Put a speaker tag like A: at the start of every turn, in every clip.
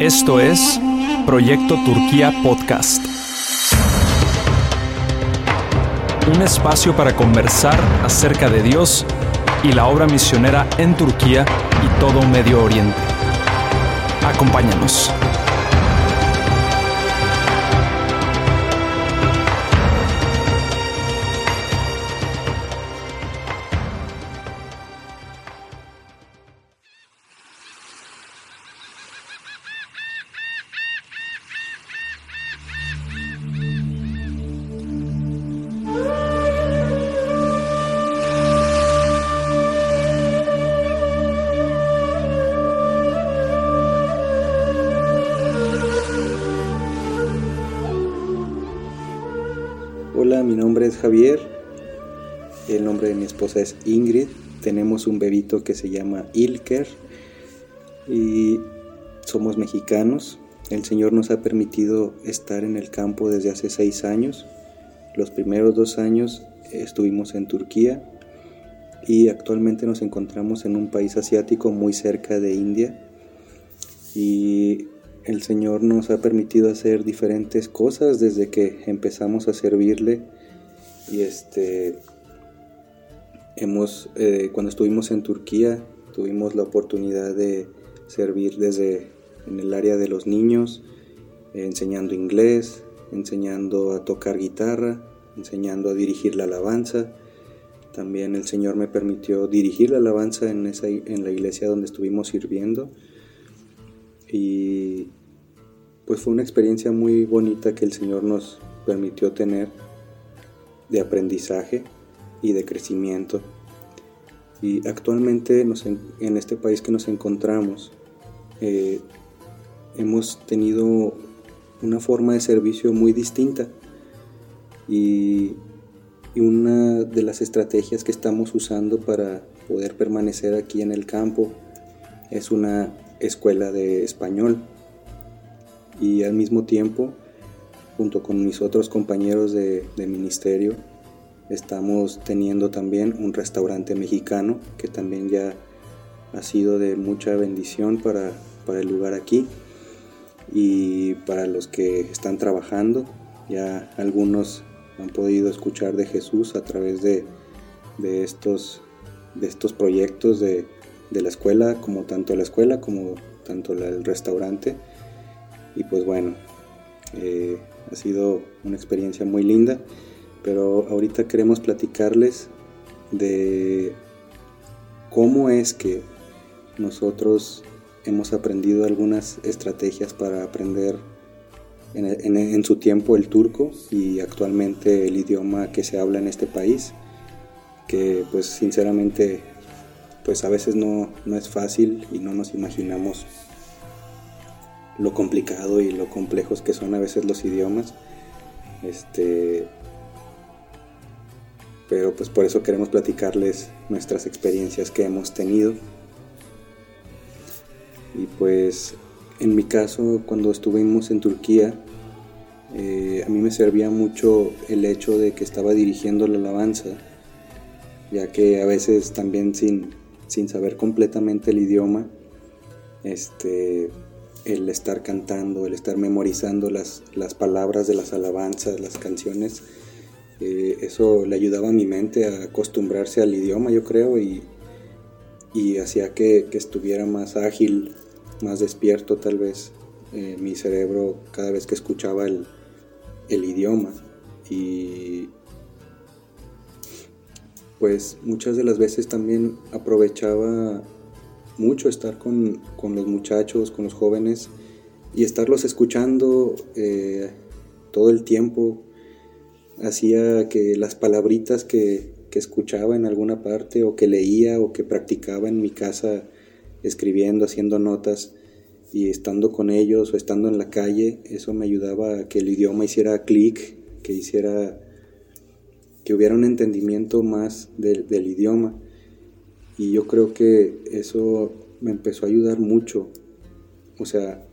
A: Esto es Proyecto Turquía Podcast. Un espacio para conversar acerca de Dios y la obra misionera en Turquía y todo Medio Oriente. Acompáñanos.
B: Nombre mi esposa es Ingrid. Tenemos un bebito que se llama Ilker y somos mexicanos. El Señor nos ha permitido estar en el campo desde hace seis años. Los primeros dos años estuvimos en Turquía y actualmente nos encontramos en un país asiático muy cerca de India. Y el Señor nos ha permitido hacer diferentes cosas desde que empezamos a servirle y este eh, cuando estuvimos en Turquía tuvimos la oportunidad de servir desde en el área de los niños enseñando inglés enseñando a tocar guitarra enseñando a dirigir la alabanza. También el Señor me permitió dirigir la alabanza en esa en la iglesia donde estuvimos sirviendo. Y pues fue una experiencia muy bonita que el Señor nos permitió tener de aprendizaje y de crecimiento. Y actualmente en este país que nos encontramos, eh, hemos tenido una forma de servicio muy distinta y, y, una de las estrategias que estamos usando para poder permanecer aquí en el campo es una escuela de español y al mismo tiempo, junto con mis otros compañeros de, ministerio, estamos teniendo también un restaurante mexicano que también ya ha sido de mucha bendición para, el lugar aquí y para los que están trabajando. Ya algunos han podido escuchar de Jesús a través de, estos, de estos proyectos de, la escuela, como tanto la escuela como tanto el restaurante. Y pues bueno, eh, ha sido una experiencia muy linda, pero ahorita queremos platicarles de cómo es que nosotros hemos aprendido algunas estrategias para aprender en, su tiempo el turco y actualmente el idioma que se habla en este país, que pues sinceramente pues a veces no, no es fácil y no nos imaginamos lo complicado y lo complejos que son a veces los idiomas. Este, pero pues por eso queremos platicarles nuestras experiencias que hemos tenido. Y pues en mi caso, cuando estuvimos en Turquía, eh, a mí me servía mucho el hecho de que estaba dirigiendo la alabanza, ya que a veces también sin, sin saber completamente el idioma, este, el estar cantando, el estar memorizando las, las palabras de las alabanzas, las canciones, eh, eso le ayudaba a mi mente a acostumbrarse al idioma, yo creo, y, hacía que, estuviera más ágil, más despierto tal vez eh, mi cerebro cada vez que escuchaba el, idioma. Y pues muchas de las veces también aprovechaba mucho estar con, los muchachos, con los jóvenes y estarlos escuchando eh, todo el tiempo hacía que las palabritas que, escuchaba en alguna parte o que leía o que practicaba en mi casa escribiendo, haciendo notas y estando con ellos o estando en la calle, eso me ayudaba a que el idioma hiciera clic, que hiciera que hubiera un entendimiento más del idioma. Y yo creo que eso me empezó a ayudar mucho. O sea,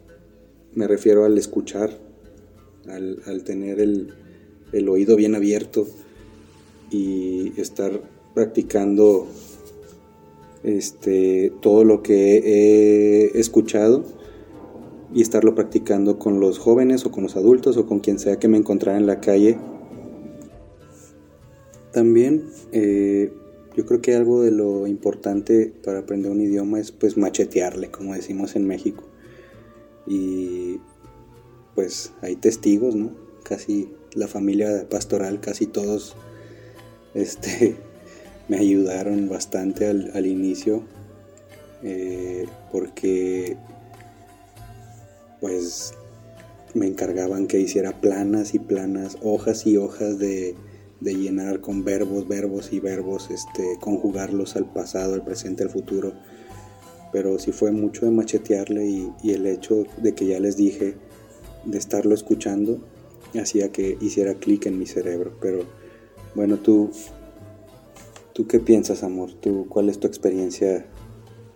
B: me refiero al escuchar, al, tener el, oído bien abierto y estar practicando este, todo lo que he escuchado y estarlo practicando con los jóvenes o con los adultos o con quien sea que me encontrara en la calle. También eh, yo creo que algo de lo importante para aprender un idioma es pues machetearle, como decimos en México. Y pues hay testigos, ¿no? Casi la familia pastoral, casi todos este, me ayudaron bastante al, inicio eh, porque pues me encargaban que hiciera planas y planas, hojas y hojas de, llenar con verbos, verbos y verbos, este, conjugarlos al pasado, al presente, al futuro. Pero sí fue mucho de machetearle y el hecho de que ya les dije, de estarlo escuchando, hacía que hiciera clic en mi cerebro. Pero bueno, tú, ¿tú qué piensas, amor? ¿Tú, ¿Cuál es tu experiencia?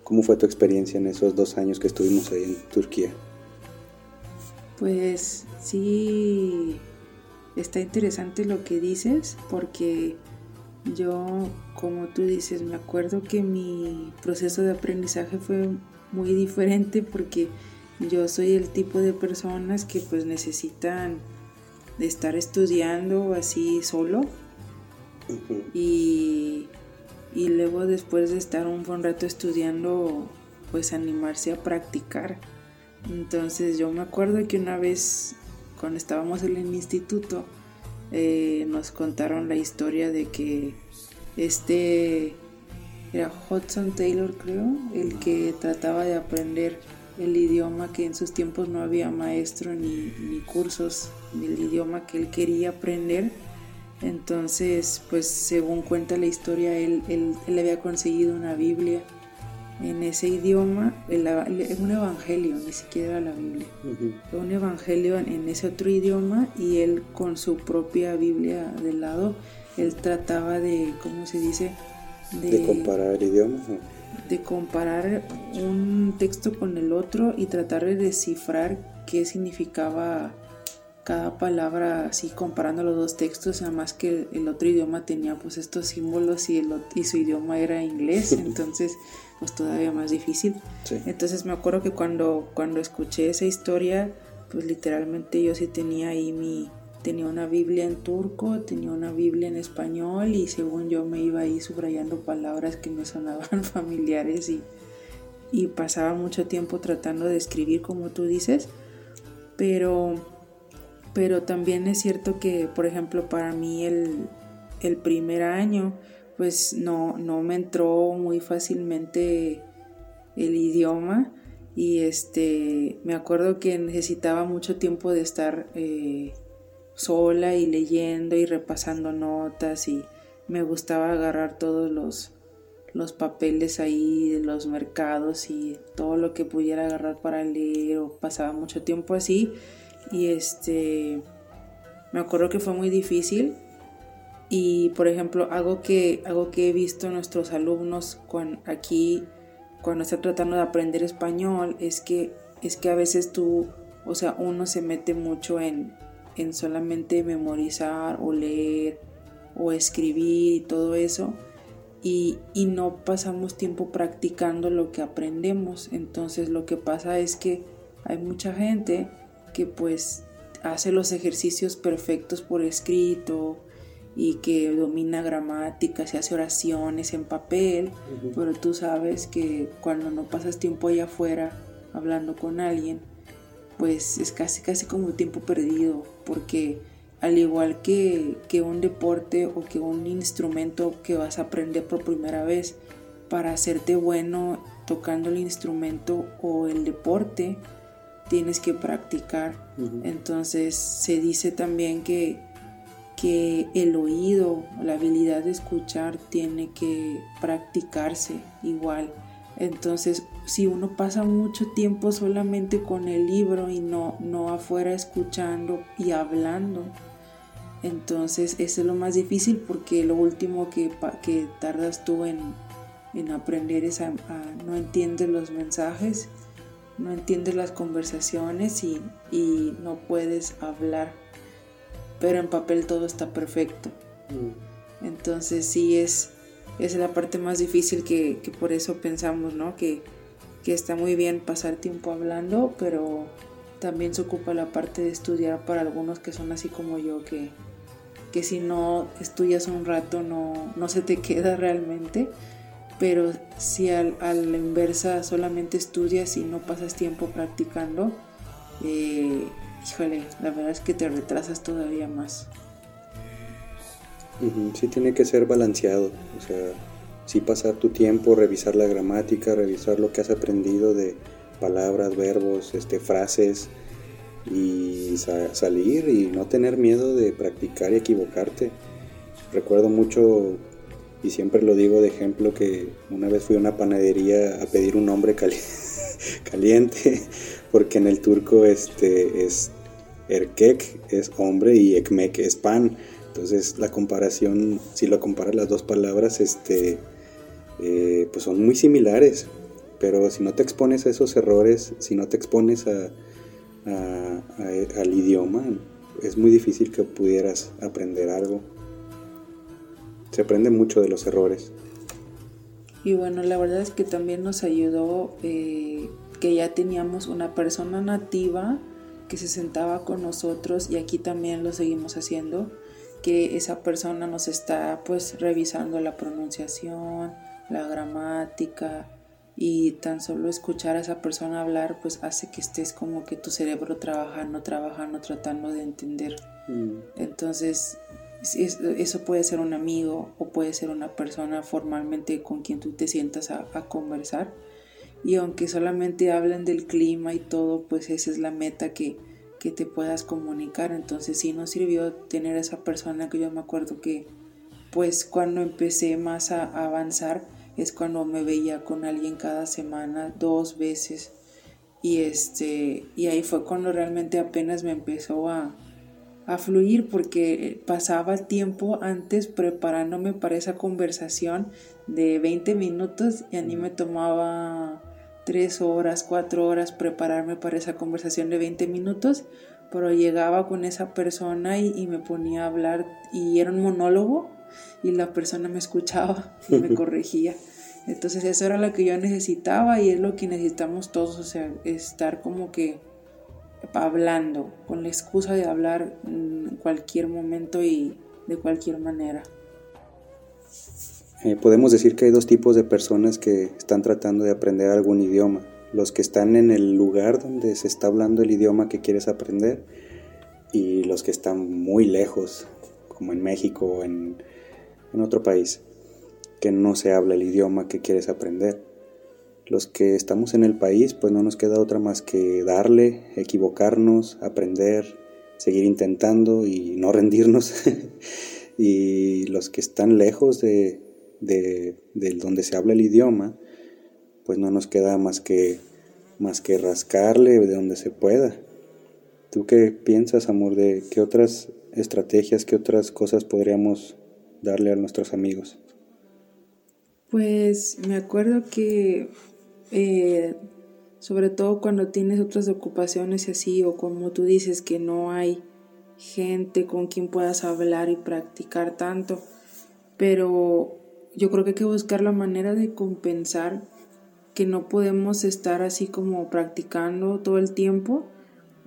B: ¿Cómo fue tu experiencia en esos dos años que estuvimos ahí en Turquía?
C: Pues sí, está interesante lo que dices porque yo, como tú dices, me acuerdo que mi proceso de aprendizaje fue muy diferente porque yo soy el tipo de personas que pues necesitan de estar estudiando así solo. Y, y luego después de estar un buen rato estudiando pues animarse a practicar. Entonces yo me acuerdo que una vez cuando estábamos en el instituto eh, nos contaron la historia de que este era Hudson Taylor creo, el que trataba de aprender el idioma que en sus tiempos no había maestro ni, ni cursos del idioma que él quería aprender. Entonces, pues según cuenta la historia, él, él, él había conseguido una Biblia en ese idioma, es un evangelio, ni siquiera la Biblia, un evangelio en, ese otro idioma y él con su propia Biblia de lado, él trataba de, ¿cómo se dice?
B: De, comparar idiomas.
C: De comparar un texto con el otro y tratar de descifrar qué significaba cada palabra así comparando los dos textos, además que el, otro idioma tenía pues estos símbolos y, el, y su idioma era inglés, entonces pues todavía más difícil. Entonces me acuerdo que cuando, cuando escuché esa historia, pues literalmente yo sí tenía ahí mi, tenía una Biblia en turco, tenía una Biblia en español y según yo me iba ahí subrayando palabras que me sonaban familiares y, y pasaba mucho tiempo tratando de escribir como tú dices, pero, pero también es cierto que, por ejemplo, para mí el, el primer año, pues no, no me entró muy fácilmente el idioma y este me acuerdo que necesitaba mucho tiempo de estar eh, sola y leyendo y repasando notas y me gustaba agarrar todos los, los papeles ahí de los mercados y todo lo que pudiera agarrar para leer o pasaba mucho tiempo así. Y este me acuerdo que fue muy difícil y por ejemplo, algo que, algo que he visto en nuestros alumnos aquí cuando están tratando de aprender español es que, es que a veces tú, o sea, uno se mete mucho en, en solamente memorizar o leer o escribir y todo eso. Y, y, no pasamos tiempo practicando lo que aprendemos. Entonces lo que pasa es que hay mucha gente que pues hace los ejercicios perfectos por escrito y que domina gramática, se hace oraciones en papel, pero tú sabes que cuando no pasas tiempo allá afuera hablando con alguien, pues es casi casi como tiempo perdido, porque al igual que, que un deporte o que un instrumento que vas a aprender por primera vez, para hacerte bueno tocando el instrumento o el deporte, tienes que practicar. Entonces se dice también que que el oído, la habilidad de escuchar tiene que practicarse igual. Entonces, si uno pasa mucho tiempo solamente con el libro y no, no afuera escuchando y hablando, entonces eso es lo más difícil porque lo último que, que tardas tú en, aprender es a, no entiendes los mensajes, no entiendes las conversaciones y, y no puedes hablar pero en papel todo está perfecto. Mm. Entonces sí es, es la parte más difícil que, que por eso pensamos, ¿no? Que, que, está muy bien pasar tiempo hablando, pero también se ocupa la parte de estudiar para algunos que son así como yo, que, que si no estudias un rato no, no se te queda realmente, pero si al, a la inversa solamente estudias y no pasas tiempo practicando, eh, híjole, la verdad es que te retrasas todavía más.
B: Sí tiene que ser balanceado, o sea, sí pasar tu tiempo, revisar la gramática, revisar lo que has aprendido de palabras, verbos, este, frases y salir y no tener miedo de practicar y equivocarte. Recuerdo mucho y siempre lo digo de ejemplo que una vez fui a una panadería a pedir un nombre caliente porque en el turco este es erkek es hombre y ekmek es pan entonces la comparación, si lo comparas las dos palabras, este, eh, pues son muy similares. Pero si no te expones a esos errores, si no te expones a, al idioma, es muy difícil que pudieras aprender algo. Se aprende mucho de los errores.
C: Y bueno, la verdad es que también nos ayudó eh, que ya teníamos una persona nativa que se sentaba con nosotros y aquí también lo seguimos haciendo que esa persona nos está pues revisando la pronunciación, la gramática y tan solo escuchar a esa persona hablar pues hace que estés como que tu cerebro trabajando, trabajando, tratando de entender. Mm. Entonces eso puede ser un amigo o puede ser una persona formalmente con quien tú te sientas a, a conversar y aunque solamente hablen del clima y todo pues esa es la meta que que te puedas comunicar. Entonces sí nos sirvió tener esa persona que yo me acuerdo que pues cuando empecé más a avanzar es cuando me veía con alguien cada semana, dos veces. Y este, y ahí fue cuando realmente apenas me empezó a, a fluir porque pasaba tiempo antes preparándome para esa conversación de 20 minutos y a mí me tomaba tres horas, cuatro horas prepararme para esa conversación de 20 minutos, pero llegaba con esa persona y, me ponía a hablar y era un monólogo y la persona me escuchaba y me corregía. Entonces eso era lo que yo necesitaba y es lo que necesitamos todos, o sea, estar como que hablando, con la excusa de hablar en cualquier momento y de cualquier manera.
B: Eh, podemos decir que hay dos tipos de personas que están tratando de aprender algún idioma. Los que están en el lugar donde se está hablando el idioma que quieres aprender y los que están muy lejos, como en México o en, en otro país, que no se habla el idioma que quieres aprender. Los que estamos en el país, pues no nos queda otra más que darle, equivocarnos, aprender, seguir intentando y no rendirnos. y los que están lejos de, de, donde se habla el idioma, pues no nos queda más que, más que rascarle de donde se pueda. ¿Tú qué piensas, amor, de qué otras estrategias, qué otras cosas podríamos darle a nuestros amigos?
C: Pues me acuerdo que eh, sobre todo cuando tienes otras ocupaciones así o como tú dices que no hay gente con quien puedas hablar y practicar tanto, pero yo creo que hay que buscar la manera de compensar que no podemos estar así como practicando todo el tiempo.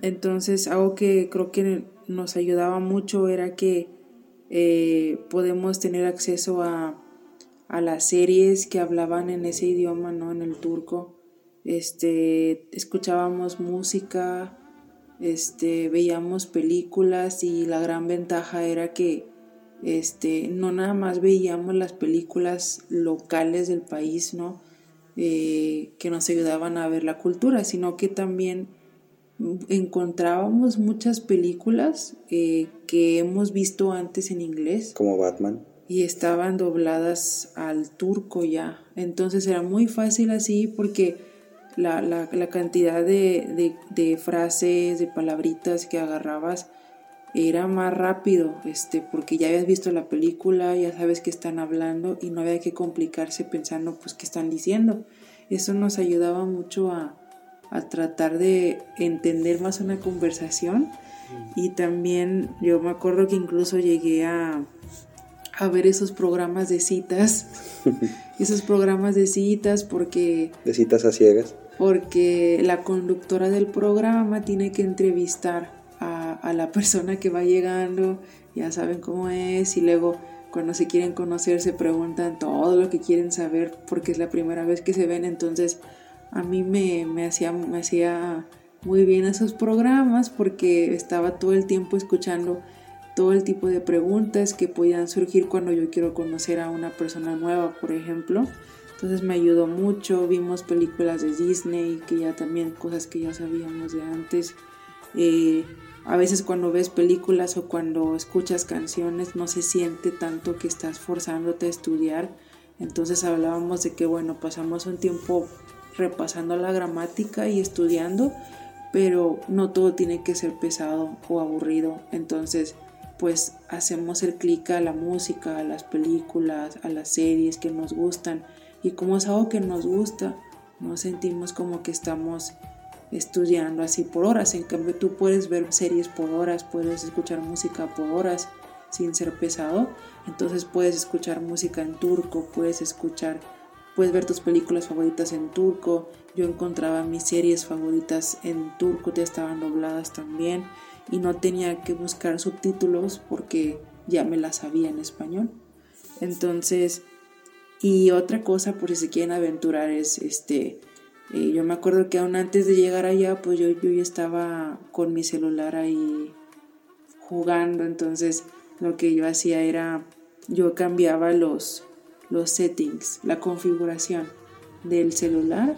C: Entonces, algo que creo que nos ayudaba mucho era que eh, podemos tener acceso a, a, las series que hablaban en ese idioma, ¿no? En el turco. Este, escuchábamos música, este, veíamos películas y la gran ventaja era que este, no nada más veíamos las películas locales del país, ¿no? Eh, que nos ayudaban a ver la cultura, sino que también encontrábamos muchas películas eh, que hemos visto antes en inglés.
B: Como Batman.
C: Y estaban dobladas al turco ya. Entonces era muy fácil así porque la, la, la cantidad de, de, de frases, de palabritas que agarrabas, era más rápido, este, porque ya habías visto la película, ya sabes que están hablando y no había que complicarse pensando pues qué están diciendo. Eso nos ayudaba mucho a, a tratar de entender más una conversación. Y también yo me acuerdo que incluso llegué a, a ver esos programas de citas, esos programas de citas porque...
B: De citas a ciegas.
C: porque la conductora del programa tiene que entrevistar a, la persona que va llegando, ya saben cómo es, y luego cuando se quieren conocer se preguntan todo lo que quieren saber porque es la primera vez que se ven, entonces a mí me, me, hacía, me hacía muy bien esos programas porque estaba todo el tiempo escuchando todo el tipo de preguntas que podían surgir cuando yo quiero conocer a una persona nueva, por ejemplo. Entonces me ayudó mucho, vimos películas de Disney, que ya también cosas que ya sabíamos de antes. Eh, a veces cuando ves películas o cuando escuchas canciones no se siente tanto que estás forzándote a estudiar. Entonces hablábamos de que bueno, pasamos un tiempo repasando la gramática y estudiando, pero no todo tiene que ser pesado o aburrido. Entonces pues hacemos el clic a la música, a las películas, a las series que nos gustan y como es algo que nos gusta, nos sentimos como que estamos estudiando así por horas. En cambio tú puedes ver series por horas, puedes escuchar música por horas sin ser pesado. Entonces puedes escuchar música en turco, puedes escuchar, puedes ver tus películas favoritas en turco. Yo encontraba mis series favoritas en turco, ya estaban dobladas también y no tenía que buscar subtítulos porque ya me las sabía en español. Entonces, y otra cosa, por si se quieren aventurar, es este. Eh, yo me acuerdo que aún antes de llegar allá, pues yo, yo ya estaba con mi celular ahí jugando. Entonces, lo que yo hacía era. Yo cambiaba los, los settings, la configuración del celular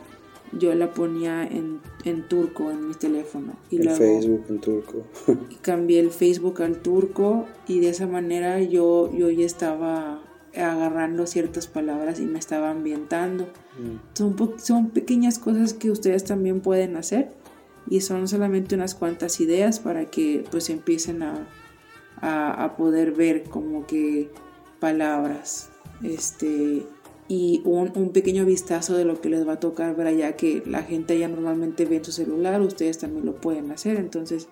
C: yo la ponía en, turco en mi teléfono.
B: Y el Facebook en turco.
C: y cambié el Facebook al turco y de esa manera yo, yo ya estaba agarrando ciertas palabras y me estaba ambientando. Mm. Son, son pequeñas cosas que ustedes también pueden hacer y son solamente unas cuantas ideas para que pues empiecen a, a, a poder ver como que palabras. Este, y un, un, pequeño vistazo de lo que les va a tocar ver allá que la gente ya normalmente ve en su celular, ustedes también lo pueden hacer, entonces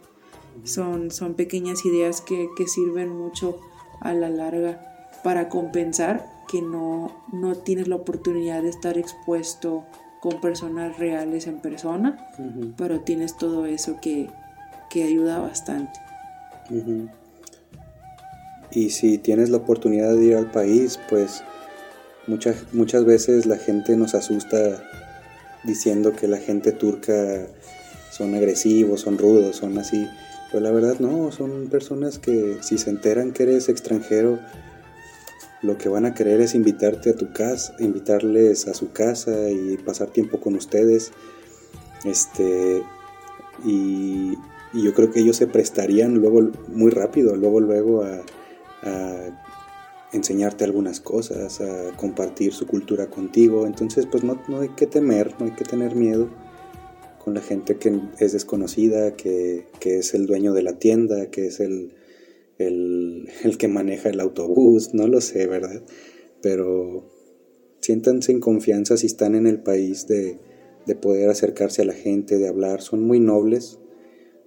C: son, son pequeñas ideas que, que sirven mucho a la larga para compensar que no, no tienes la oportunidad de estar expuesto con personas reales en persona, pero tienes todo eso que, que ayuda bastante.
B: Y si tienes la oportunidad de ir al país, pues Muchas, muchas veces la gente nos asusta diciendo que la gente turca son agresivos, son rudos, son así. Pero la verdad no, son personas que si se enteran que eres extranjero, lo que van a querer es invitarte a tu casa, invitarles a su casa y pasar tiempo con ustedes. Este, y, yo creo que ellos se prestarían luego muy rápido, luego luego a enseñarte algunas cosas, a compartir su cultura contigo. Entonces, pues no, no hay que temer, no hay que tener miedo con la gente que es desconocida, que, es el dueño de la tienda, que es el, el, que maneja el autobús, no lo sé, ¿verdad? Pero siéntanse en confianza si están en el país de, de poder acercarse a la gente, de hablar. Son muy nobles,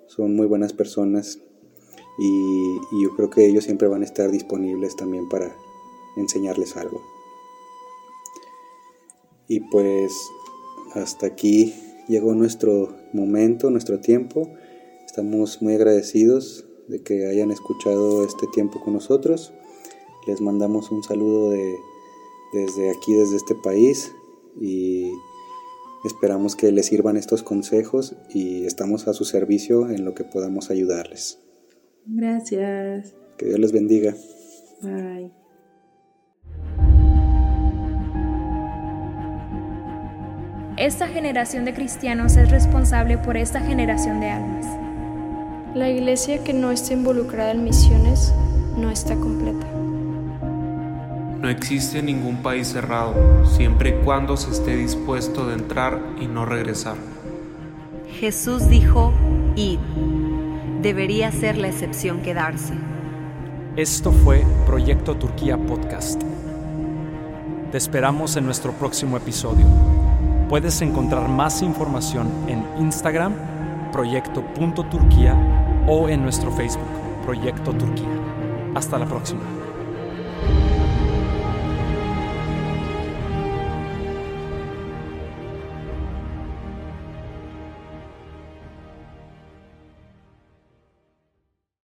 B: son muy buenas personas y, yo creo que ellos siempre van a estar disponibles también para enseñarles algo. Y pues hasta aquí llegó nuestro momento, nuestro tiempo. Estamos muy agradecidos de que hayan escuchado este tiempo con nosotros. Les mandamos un saludo de, desde aquí, desde este país y esperamos que les sirvan estos consejos y estamos a su servicio en lo que podamos ayudarles.
C: Gracias.
B: Que Dios les bendiga.
C: Bye.
D: Esta generación de cristianos es responsable por esta generación de almas.
E: La iglesia que no está involucrada en misiones no está completa.
F: No existe ningún país cerrado, siempre y cuando se esté dispuesto de entrar y no regresar.
G: Jesús dijo, id debería ser la excepción que darse.
A: Esto fue Proyecto Turquía Podcast. Te esperamos en nuestro próximo episodio. Puedes encontrar más información en Instagram, proyecto.turquía o en nuestro Facebook, Proyecto Turquía. Hasta la próxima.